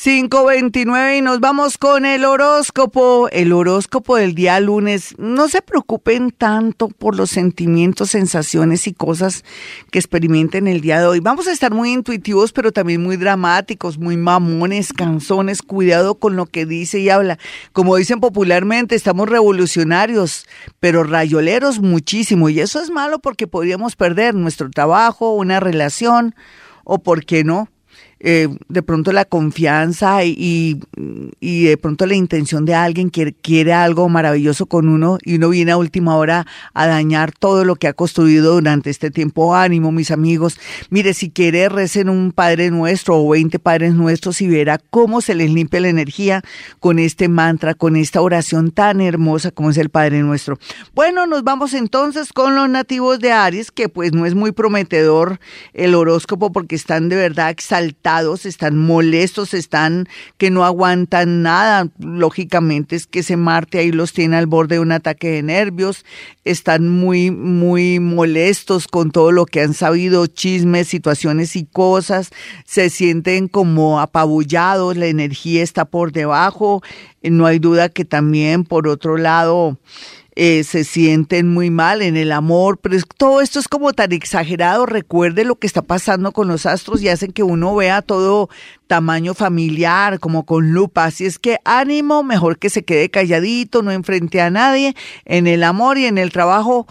529 y nos vamos con el horóscopo, el horóscopo del día lunes. No se preocupen tanto por los sentimientos, sensaciones y cosas que experimenten el día de hoy. Vamos a estar muy intuitivos, pero también muy dramáticos, muy mamones, canzones. Cuidado con lo que dice y habla. Como dicen popularmente, estamos revolucionarios, pero rayoleros muchísimo. Y eso es malo porque podríamos perder nuestro trabajo, una relación o, ¿por qué no? Eh, de pronto la confianza y, y, de pronto la intención de alguien que quiere algo maravilloso con uno y uno viene a última hora a dañar todo lo que ha construido durante este tiempo. Ánimo, mis amigos. Mire, si quiere, recen un Padre Nuestro o 20 Padres Nuestros y verá cómo se les limpia la energía con este mantra, con esta oración tan hermosa como es el Padre Nuestro. Bueno, nos vamos entonces con los nativos de Aries, que pues no es muy prometedor el horóscopo porque están de verdad exaltados están molestos, están que no aguantan nada. Lógicamente es que ese Marte ahí los tiene al borde de un ataque de nervios, están muy, muy molestos con todo lo que han sabido, chismes, situaciones y cosas, se sienten como apabullados, la energía está por debajo, no hay duda que también por otro lado, eh, se sienten muy mal en el amor, pero todo esto es como tan exagerado. Recuerde lo que está pasando con los astros y hacen que uno vea todo tamaño familiar, como con lupa. Así es que ánimo, mejor que se quede calladito, no enfrente a nadie. En el amor y en el trabajo,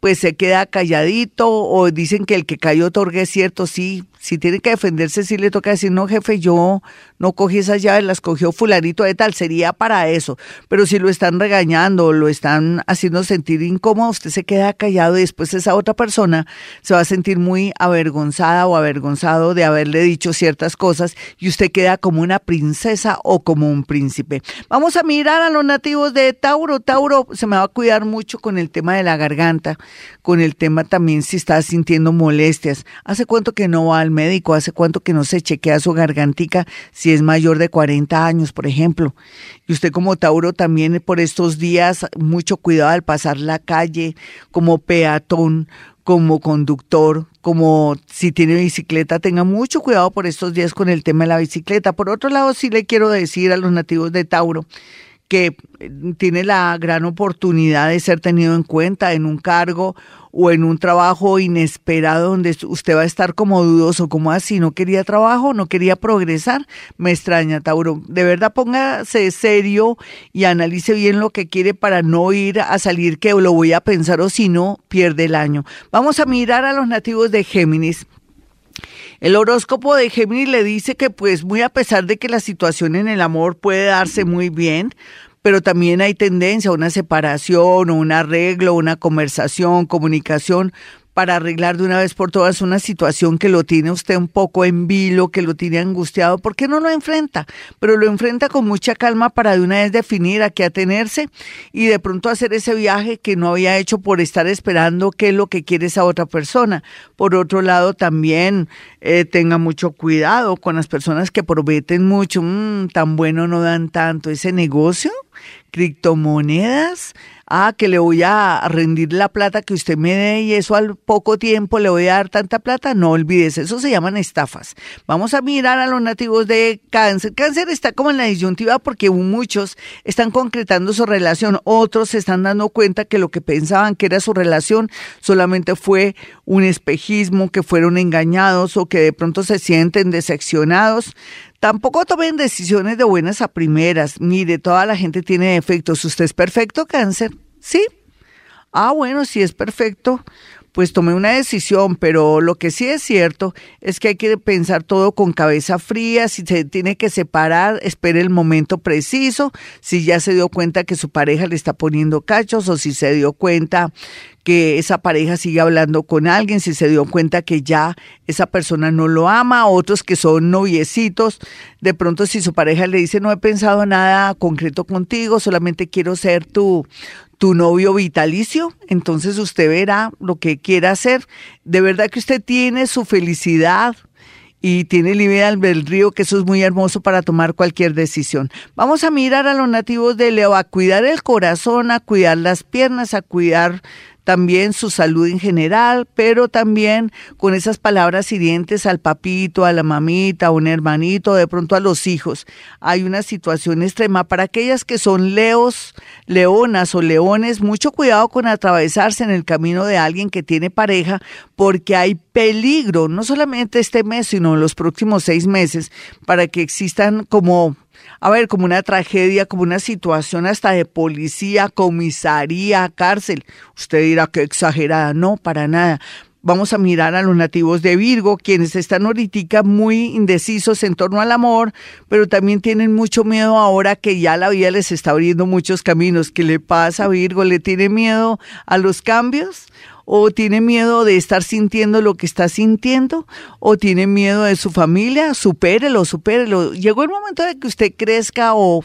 pues se queda calladito o dicen que el que cayó otorgue cierto, sí, si tiene que defenderse, sí le toca decir, no, jefe, yo no cogí esas llaves, las cogió fulanito de tal, sería para eso. Pero si lo están regañando lo están haciendo sentir incómodo, usted se queda callado y después esa otra persona se va a sentir muy avergonzada o avergonzado de haberle dicho ciertas cosas y usted queda como una princesa o como un príncipe. Vamos a mirar a los nativos de Tauro. Tauro se me va a cuidar mucho con el tema de la garganta, con el tema también si está sintiendo molestias. ¿Hace cuánto que no va al médico? ¿Hace cuánto que no se chequea su gargantica si es mayor de 40 años, por ejemplo? Y usted como Tauro también por estos días, mucho cuidado al pasar la calle, como peatón, como conductor, como si tiene bicicleta, tenga mucho cuidado por estos días con el tema de la bicicleta. Por otro lado, sí le quiero decir a los nativos de Tauro que tiene la gran oportunidad de ser tenido en cuenta en un cargo o en un trabajo inesperado donde usted va a estar como dudoso, como así, no quería trabajo, no quería progresar, me extraña, Tauro. De verdad póngase serio y analice bien lo que quiere para no ir a salir que lo voy a pensar o si no, pierde el año. Vamos a mirar a los nativos de Géminis. El horóscopo de Géminis le dice que pues muy a pesar de que la situación en el amor puede darse muy bien, pero también hay tendencia a una separación o un arreglo, una conversación, comunicación para arreglar de una vez por todas una situación que lo tiene usted un poco en vilo, que lo tiene angustiado, ¿por qué no lo enfrenta? Pero lo enfrenta con mucha calma para de una vez definir a qué atenerse y de pronto hacer ese viaje que no había hecho por estar esperando qué es lo que quiere esa otra persona. Por otro lado, también eh, tenga mucho cuidado con las personas que prometen mucho, mm, tan bueno no dan tanto ese negocio criptomonedas, ah, que le voy a rendir la plata que usted me dé y eso al poco tiempo le voy a dar tanta plata, no olvides, eso se llaman estafas. Vamos a mirar a los nativos de cáncer. Cáncer está como en la disyuntiva porque muchos están concretando su relación, otros se están dando cuenta que lo que pensaban que era su relación solamente fue un espejismo, que fueron engañados o que de pronto se sienten decepcionados. Tampoco tomen decisiones de buenas a primeras. Mire, toda la gente tiene defectos. ¿Usted es perfecto, cáncer? ¿Sí? Ah, bueno, si es perfecto, pues tomé una decisión, pero lo que sí es cierto es que hay que pensar todo con cabeza fría, si se tiene que separar, espere el momento preciso, si ya se dio cuenta que su pareja le está poniendo cachos o si se dio cuenta que esa pareja sigue hablando con alguien, si se dio cuenta que ya esa persona no lo ama, otros que son noviecitos, de pronto si su pareja le dice no he pensado nada concreto contigo, solamente quiero ser tu, tu novio vitalicio, entonces usted verá lo que quiera hacer. De verdad que usted tiene su felicidad y tiene libre albedrío, que eso es muy hermoso para tomar cualquier decisión. Vamos a mirar a los nativos de Leo, a cuidar el corazón, a cuidar las piernas, a cuidar también su salud en general, pero también con esas palabras hirientes al papito, a la mamita, a un hermanito, de pronto a los hijos. Hay una situación extrema para aquellas que son leos, leonas o leones, mucho cuidado con atravesarse en el camino de alguien que tiene pareja, porque hay peligro, no solamente este mes, sino en los próximos seis meses, para que existan como a ver, como una tragedia, como una situación hasta de policía, comisaría, cárcel. Usted dirá que exagerada, no, para nada. Vamos a mirar a los nativos de Virgo, quienes están ahorita muy indecisos en torno al amor, pero también tienen mucho miedo ahora que ya la vida les está abriendo muchos caminos. ¿Qué le pasa a Virgo? ¿Le tiene miedo a los cambios? O tiene miedo de estar sintiendo lo que está sintiendo, o tiene miedo de su familia, supérelo, supérelo. Llegó el momento de que usted crezca o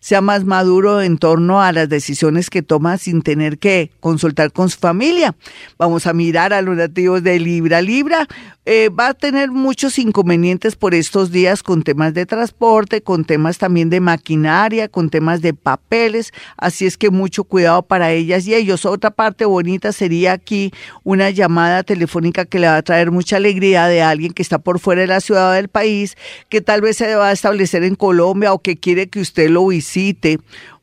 sea más maduro en torno a las decisiones que toma sin tener que consultar con su familia. Vamos a mirar a los nativos de Libra. Libra eh, va a tener muchos inconvenientes por estos días con temas de transporte, con temas también de maquinaria, con temas de papeles, así es que mucho cuidado para ellas y ellos. Otra parte bonita sería aquí una llamada telefónica que le va a traer mucha alegría de alguien que está por fuera de la ciudad del país, que tal vez se va a establecer en Colombia o que quiere que usted lo visite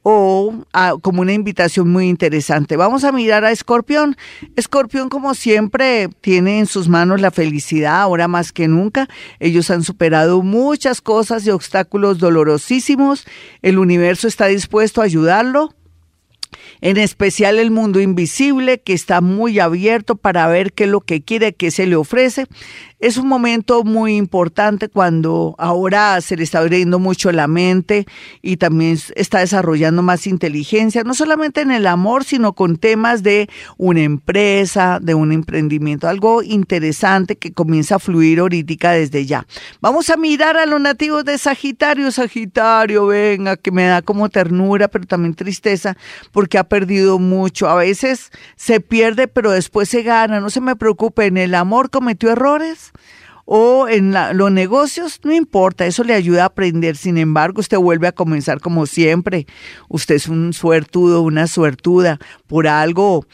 o como una invitación muy interesante. Vamos a mirar a Escorpión. Escorpión, como siempre, tiene en sus manos la felicidad, ahora más que nunca. Ellos han superado muchas cosas y obstáculos dolorosísimos. El universo está dispuesto a ayudarlo en especial el mundo invisible que está muy abierto para ver qué es lo que quiere, qué se le ofrece. Es un momento muy importante cuando ahora se le está abriendo mucho la mente y también está desarrollando más inteligencia, no solamente en el amor, sino con temas de una empresa, de un emprendimiento, algo interesante que comienza a fluir ahorita desde ya. Vamos a mirar a los nativos de Sagitario, Sagitario, venga, que me da como ternura, pero también tristeza, porque ha perdido mucho. A veces se pierde, pero después se gana. No se me preocupe, en el amor cometió errores o en los negocios, no importa, eso le ayuda a aprender. Sin embargo, usted vuelve a comenzar como siempre. Usted es un suertudo, una suertuda. Por algo,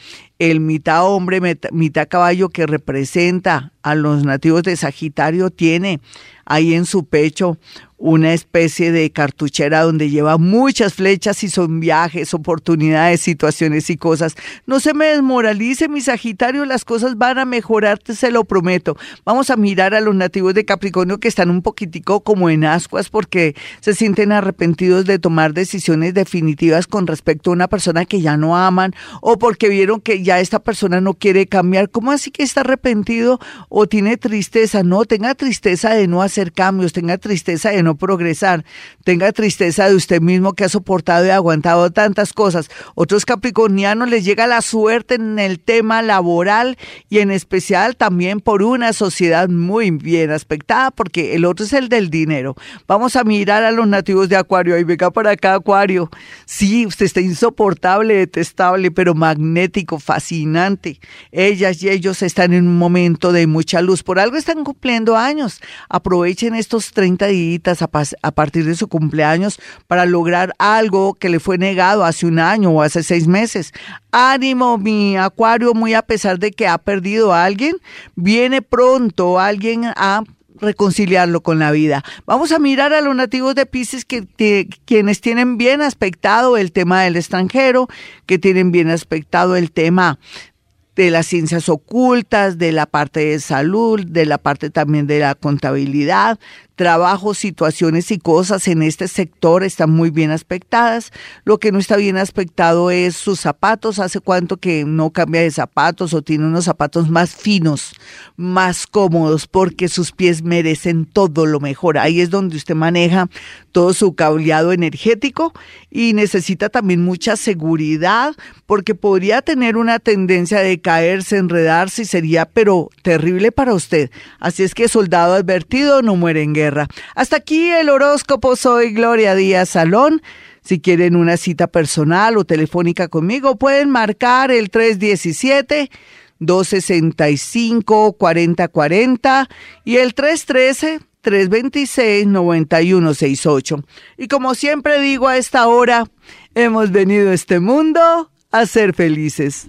el mitad hombre, mitad caballo que representa a los nativos de Sagitario tiene ahí en su pecho una especie de cartuchera donde lleva muchas flechas y son viajes, oportunidades, situaciones y cosas. No se me desmoralice, mi Sagitario, las cosas van a mejorar, te se lo prometo. Vamos a mirar a los nativos de Capricornio que están un poquitico como en ascuas porque se sienten arrepentidos de tomar decisiones definitivas con respecto a una persona que ya no aman o porque vieron que ya esta persona no quiere cambiar. ¿Cómo así que está arrepentido o tiene tristeza? No, tenga tristeza de no hacer cambios, tenga tristeza de no progresar, tenga tristeza de usted mismo que ha soportado y aguantado tantas cosas. Otros capricornianos les llega la suerte en el tema laboral y en especial también por una sociedad muy bien aspectada, porque el otro es el del dinero. Vamos a mirar a los nativos de Acuario. y venga para acá, Acuario. Sí, usted está insoportable, detestable, pero magnético, fascinante. Ellas y ellos están en un momento de mucha luz. Por algo están cumpliendo años. Aprovechen estos 30 días a, partir de su cumpleaños para lograr algo que le fue negado hace un año o hace seis meses. Ánimo, mi acuario, muy a pesar de que ha perdido a alguien, viene pronto alguien a reconciliarlo con la vida. Vamos a mirar a los nativos de Pisces que, quienes tienen bien aspectado el tema del extranjero, que tienen bien aspectado el tema de las ciencias ocultas, de la parte de salud, de la parte también de la contabilidad, trabajos, situaciones y cosas en este sector están muy bien aspectadas. Lo que no está bien aspectado es sus zapatos. Hace cuánto que no cambia de zapatos o tiene unos zapatos más finos, más cómodos, porque sus pies merecen todo lo mejor. Ahí es donde usted maneja todo su cableado energético y necesita también mucha seguridad, porque podría tener una tendencia de caerse, enredarse y sería, pero terrible para usted. Así es que soldado advertido no muere en guerra. Hasta aquí el horóscopo. Soy Gloria Díaz Salón. Si quieren una cita personal o telefónica conmigo, pueden marcar el 317 265 4040 y el 313 326-9168. Y como siempre digo a esta hora, hemos venido a este mundo a ser felices.